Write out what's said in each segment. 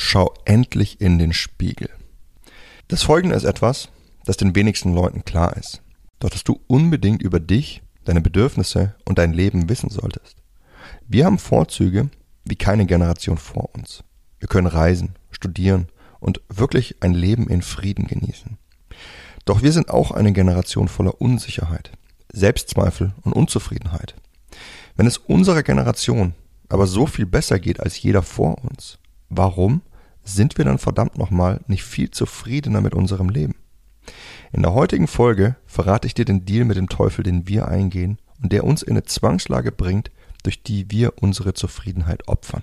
schau endlich in den Spiegel. Das folgende ist etwas, das den wenigsten Leuten klar ist. Doch dass du unbedingt über dich, deine Bedürfnisse und dein Leben wissen solltest. Wir haben Vorzüge wie keine Generation vor uns. Wir können reisen, studieren und wirklich ein Leben in Frieden genießen. Doch wir sind auch eine Generation voller Unsicherheit, Selbstzweifel und Unzufriedenheit. Wenn es unserer Generation aber so viel besser geht als jeder vor uns, warum sind wir dann verdammt nochmal nicht viel zufriedener mit unserem Leben? In der heutigen Folge verrate ich dir den Deal mit dem Teufel, den wir eingehen und der uns in eine Zwangslage bringt, durch die wir unsere Zufriedenheit opfern.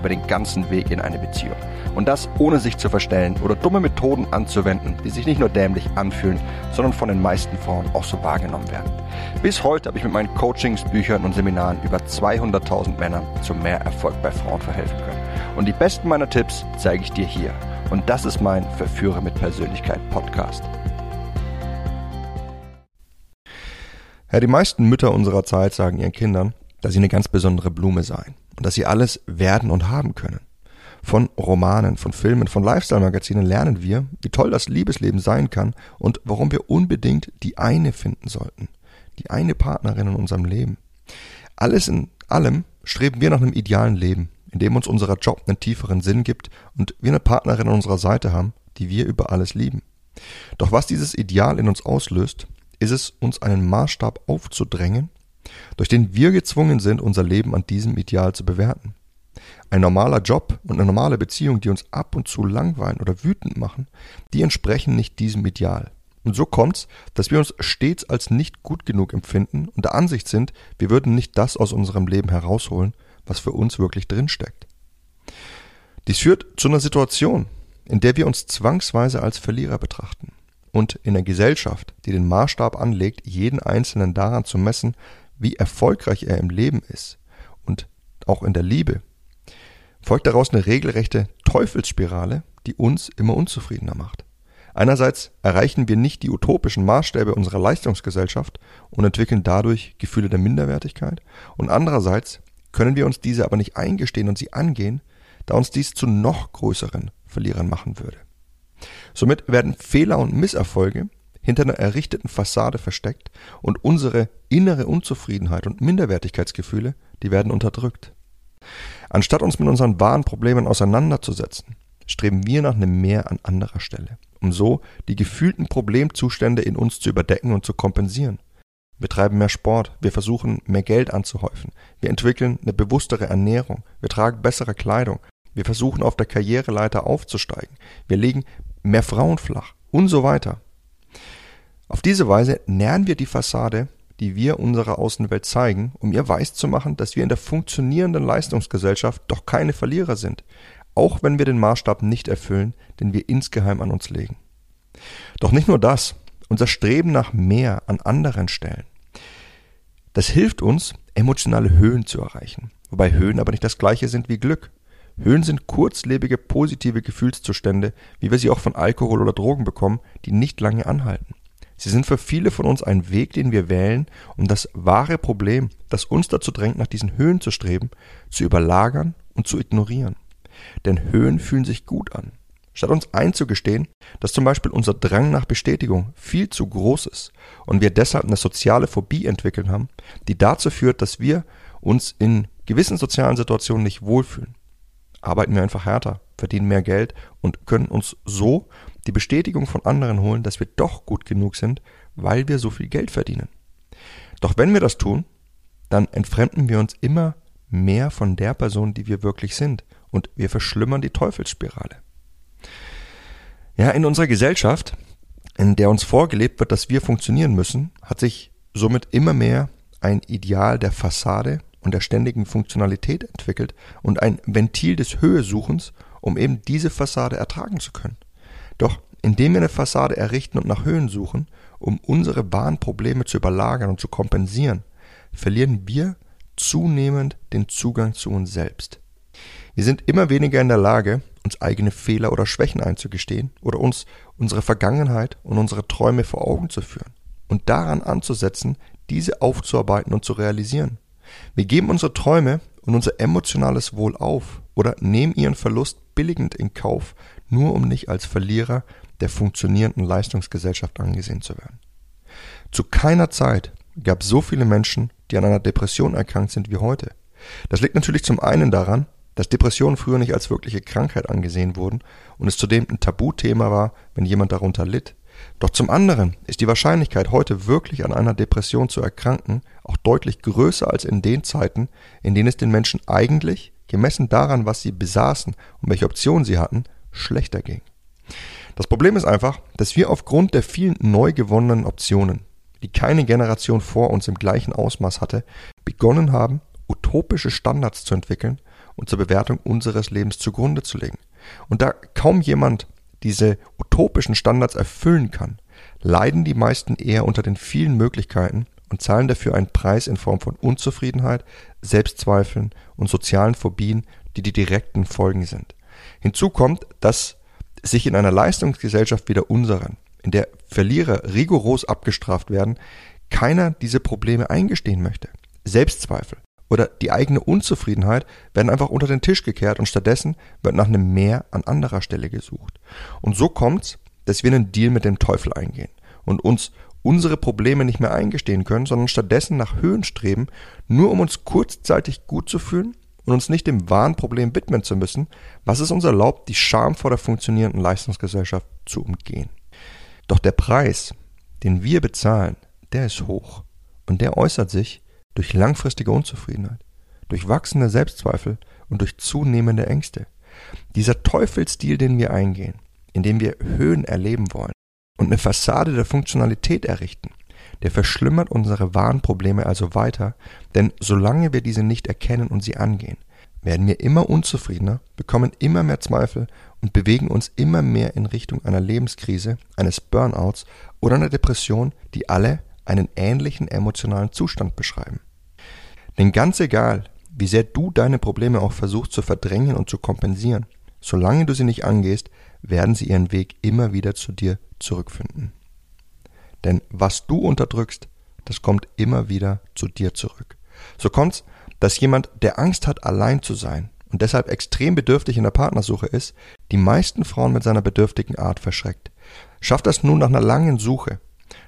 über den ganzen Weg in eine Beziehung. Und das ohne sich zu verstellen oder dumme Methoden anzuwenden, die sich nicht nur dämlich anfühlen, sondern von den meisten Frauen auch so wahrgenommen werden. Bis heute habe ich mit meinen Coachings, Büchern und Seminaren über 200.000 Männern zu mehr Erfolg bei Frauen verhelfen können. Und die besten meiner Tipps zeige ich dir hier. Und das ist mein Verführer mit Persönlichkeit Podcast. Ja, die meisten Mütter unserer Zeit sagen ihren Kindern, dass sie eine ganz besondere Blume seien und dass sie alles werden und haben können. Von Romanen, von Filmen, von Lifestyle-Magazinen lernen wir, wie toll das Liebesleben sein kann und warum wir unbedingt die eine finden sollten. Die eine Partnerin in unserem Leben. Alles in allem streben wir nach einem idealen Leben, in dem uns unser Job einen tieferen Sinn gibt und wir eine Partnerin an unserer Seite haben, die wir über alles lieben. Doch was dieses Ideal in uns auslöst, ist es, uns einen Maßstab aufzudrängen, durch den wir gezwungen sind, unser Leben an diesem Ideal zu bewerten. Ein normaler Job und eine normale Beziehung, die uns ab und zu langweilen oder wütend machen, die entsprechen nicht diesem Ideal. Und so kommt's, dass wir uns stets als nicht gut genug empfinden und der Ansicht sind, wir würden nicht das aus unserem Leben herausholen, was für uns wirklich drinsteckt. Dies führt zu einer Situation, in der wir uns zwangsweise als Verlierer betrachten und in einer Gesellschaft, die den Maßstab anlegt, jeden Einzelnen daran zu messen, wie erfolgreich er im Leben ist und auch in der Liebe, folgt daraus eine regelrechte Teufelsspirale, die uns immer unzufriedener macht. Einerseits erreichen wir nicht die utopischen Maßstäbe unserer Leistungsgesellschaft und entwickeln dadurch Gefühle der Minderwertigkeit, und andererseits können wir uns diese aber nicht eingestehen und sie angehen, da uns dies zu noch größeren Verlierern machen würde. Somit werden Fehler und Misserfolge hinter einer errichteten Fassade versteckt und unsere innere Unzufriedenheit und Minderwertigkeitsgefühle, die werden unterdrückt. Anstatt uns mit unseren wahren Problemen auseinanderzusetzen, streben wir nach einem Mehr an anderer Stelle, um so die gefühlten Problemzustände in uns zu überdecken und zu kompensieren. Wir treiben mehr Sport, wir versuchen mehr Geld anzuhäufen, wir entwickeln eine bewusstere Ernährung, wir tragen bessere Kleidung, wir versuchen auf der Karriereleiter aufzusteigen, wir legen mehr Frauen flach und so weiter. Auf diese Weise nähern wir die Fassade, die wir unserer Außenwelt zeigen, um ihr weiß zu machen, dass wir in der funktionierenden Leistungsgesellschaft doch keine Verlierer sind, auch wenn wir den Maßstab nicht erfüllen, den wir insgeheim an uns legen. Doch nicht nur das, unser Streben nach mehr an anderen Stellen. Das hilft uns, emotionale Höhen zu erreichen, wobei Höhen aber nicht das gleiche sind wie Glück. Höhen sind kurzlebige positive Gefühlszustände, wie wir sie auch von Alkohol oder Drogen bekommen, die nicht lange anhalten. Sie sind für viele von uns ein Weg, den wir wählen, um das wahre Problem, das uns dazu drängt, nach diesen Höhen zu streben, zu überlagern und zu ignorieren. Denn Höhen fühlen sich gut an. Statt uns einzugestehen, dass zum Beispiel unser Drang nach Bestätigung viel zu groß ist und wir deshalb eine soziale Phobie entwickelt haben, die dazu führt, dass wir uns in gewissen sozialen Situationen nicht wohlfühlen. Arbeiten wir einfach härter, verdienen mehr Geld und können uns so die Bestätigung von anderen holen, dass wir doch gut genug sind, weil wir so viel Geld verdienen. Doch wenn wir das tun, dann entfremden wir uns immer mehr von der Person, die wir wirklich sind, und wir verschlimmern die Teufelsspirale. Ja, in unserer Gesellschaft, in der uns vorgelebt wird, dass wir funktionieren müssen, hat sich somit immer mehr ein Ideal der Fassade und der ständigen Funktionalität entwickelt und ein Ventil des Höhesuchens, um eben diese Fassade ertragen zu können. Doch indem wir eine Fassade errichten und nach Höhen suchen, um unsere wahren Probleme zu überlagern und zu kompensieren, verlieren wir zunehmend den Zugang zu uns selbst. Wir sind immer weniger in der Lage, uns eigene Fehler oder Schwächen einzugestehen oder uns unsere Vergangenheit und unsere Träume vor Augen zu führen und daran anzusetzen, diese aufzuarbeiten und zu realisieren. Wir geben unsere Träume und unser emotionales Wohl auf oder nehmen ihren Verlust billigend in Kauf, nur um nicht als Verlierer der funktionierenden Leistungsgesellschaft angesehen zu werden. Zu keiner Zeit gab es so viele Menschen, die an einer Depression erkrankt sind wie heute. Das liegt natürlich zum einen daran, dass Depressionen früher nicht als wirkliche Krankheit angesehen wurden und es zudem ein Tabuthema war, wenn jemand darunter litt. Doch zum anderen ist die Wahrscheinlichkeit, heute wirklich an einer Depression zu erkranken, auch deutlich größer als in den Zeiten, in denen es den Menschen eigentlich, gemessen daran, was sie besaßen und welche Optionen sie hatten, schlechter ging. Das Problem ist einfach, dass wir aufgrund der vielen neu gewonnenen Optionen, die keine Generation vor uns im gleichen Ausmaß hatte, begonnen haben, utopische Standards zu entwickeln und zur Bewertung unseres Lebens zugrunde zu legen. Und da kaum jemand diese utopischen Standards erfüllen kann, leiden die meisten eher unter den vielen Möglichkeiten und zahlen dafür einen Preis in Form von Unzufriedenheit, Selbstzweifeln und sozialen Phobien, die die direkten Folgen sind. Hinzu kommt, dass sich in einer Leistungsgesellschaft wie der unseren, in der Verlierer rigoros abgestraft werden, keiner diese Probleme eingestehen möchte. Selbstzweifel oder die eigene Unzufriedenheit werden einfach unter den Tisch gekehrt und stattdessen wird nach einem Mehr an anderer Stelle gesucht. Und so kommt's, dass wir einen Deal mit dem Teufel eingehen und uns unsere Probleme nicht mehr eingestehen können, sondern stattdessen nach Höhen streben, nur um uns kurzzeitig gut zu fühlen und uns nicht dem wahren Problem widmen zu müssen, was es uns erlaubt, die Scham vor der funktionierenden Leistungsgesellschaft zu umgehen. Doch der Preis, den wir bezahlen, der ist hoch und der äußert sich durch langfristige Unzufriedenheit, durch wachsende Selbstzweifel und durch zunehmende Ängste. Dieser Teufelsdeal, den wir eingehen, indem wir Höhen erleben wollen und eine Fassade der Funktionalität errichten, der verschlimmert unsere wahren Probleme also weiter, denn solange wir diese nicht erkennen und sie angehen, werden wir immer unzufriedener, bekommen immer mehr Zweifel und bewegen uns immer mehr in Richtung einer Lebenskrise, eines Burnouts oder einer Depression, die alle einen ähnlichen emotionalen Zustand beschreiben. Denn ganz egal, wie sehr du deine Probleme auch versuchst zu verdrängen und zu kompensieren, solange du sie nicht angehst, werden sie ihren Weg immer wieder zu dir zurückfinden. Denn was du unterdrückst, das kommt immer wieder zu dir zurück. So kommt's, dass jemand, der Angst hat, allein zu sein und deshalb extrem bedürftig in der Partnersuche ist, die meisten Frauen mit seiner bedürftigen Art verschreckt. Schafft das nun nach einer langen Suche,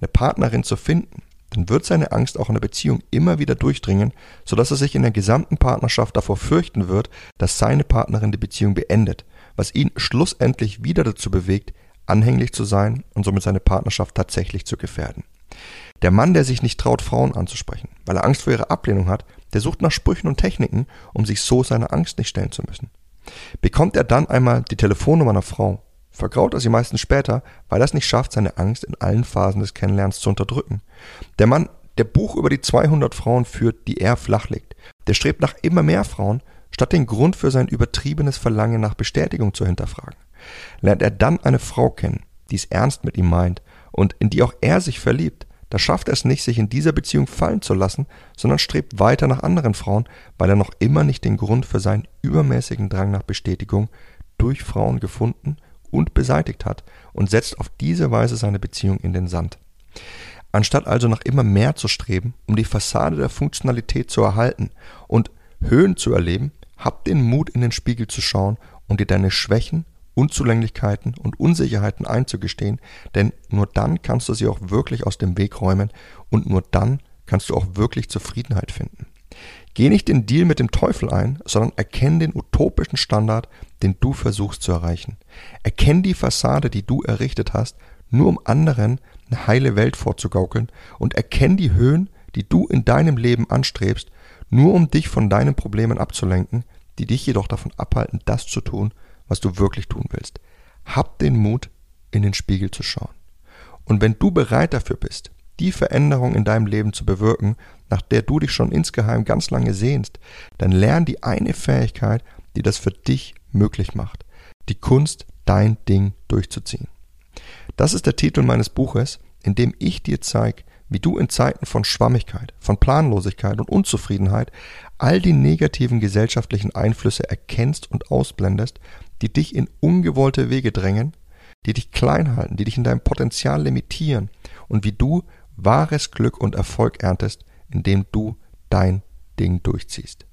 eine Partnerin zu finden, dann wird seine Angst auch in der Beziehung immer wieder durchdringen, so dass er sich in der gesamten Partnerschaft davor fürchten wird, dass seine Partnerin die Beziehung beendet, was ihn schlussendlich wieder dazu bewegt, anhänglich zu sein und somit seine Partnerschaft tatsächlich zu gefährden. Der Mann, der sich nicht traut, Frauen anzusprechen, weil er Angst vor ihrer Ablehnung hat, der sucht nach Sprüchen und Techniken, um sich so seiner Angst nicht stellen zu müssen. Bekommt er dann einmal die Telefonnummer einer Frau, vergraut er sie meistens später, weil er es nicht schafft, seine Angst in allen Phasen des Kennenlernens zu unterdrücken. Der Mann, der Buch über die 200 Frauen führt, die er flachlegt, der strebt nach immer mehr Frauen, statt den Grund für sein übertriebenes Verlangen nach Bestätigung zu hinterfragen. Lernt er dann eine Frau kennen, die es ernst mit ihm meint und in die auch er sich verliebt, da schafft er es nicht, sich in dieser Beziehung fallen zu lassen, sondern strebt weiter nach anderen Frauen, weil er noch immer nicht den Grund für seinen übermäßigen Drang nach Bestätigung durch Frauen gefunden und beseitigt hat und setzt auf diese Weise seine Beziehung in den Sand. Anstatt also nach immer mehr zu streben, um die Fassade der Funktionalität zu erhalten und Höhen zu erleben, hab den Mut in den Spiegel zu schauen und dir deine Schwächen Unzulänglichkeiten und Unsicherheiten einzugestehen, denn nur dann kannst du sie auch wirklich aus dem Weg räumen und nur dann kannst du auch wirklich Zufriedenheit finden. Geh nicht den Deal mit dem Teufel ein, sondern erkenn den utopischen Standard, den du versuchst zu erreichen. Erkenn die Fassade, die du errichtet hast, nur um anderen eine heile Welt vorzugaukeln und erkenn die Höhen, die du in deinem Leben anstrebst, nur um dich von deinen Problemen abzulenken, die dich jedoch davon abhalten, das zu tun, was du wirklich tun willst. Hab den Mut, in den Spiegel zu schauen. Und wenn du bereit dafür bist, die Veränderung in deinem Leben zu bewirken, nach der du dich schon insgeheim ganz lange sehnst, dann lern die eine Fähigkeit, die das für dich möglich macht. Die Kunst, dein Ding durchzuziehen. Das ist der Titel meines Buches, in dem ich dir zeige, wie du in Zeiten von Schwammigkeit, von Planlosigkeit und Unzufriedenheit all die negativen gesellschaftlichen Einflüsse erkennst und ausblendest, die dich in ungewollte Wege drängen, die dich klein halten, die dich in deinem Potenzial limitieren und wie du wahres Glück und Erfolg erntest, indem du dein Ding durchziehst.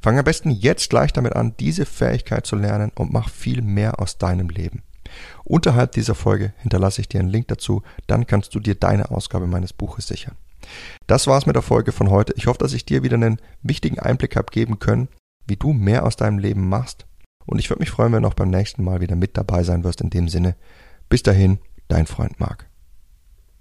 Fang am besten jetzt gleich damit an, diese Fähigkeit zu lernen und mach viel mehr aus deinem Leben. Unterhalb dieser Folge hinterlasse ich dir einen Link dazu, dann kannst du dir deine Ausgabe meines Buches sichern. Das war's mit der Folge von heute. Ich hoffe, dass ich dir wieder einen wichtigen Einblick habe geben können, wie du mehr aus deinem Leben machst. Und ich würde mich freuen, wenn du auch beim nächsten Mal wieder mit dabei sein wirst in dem Sinne. Bis dahin, dein Freund Marc.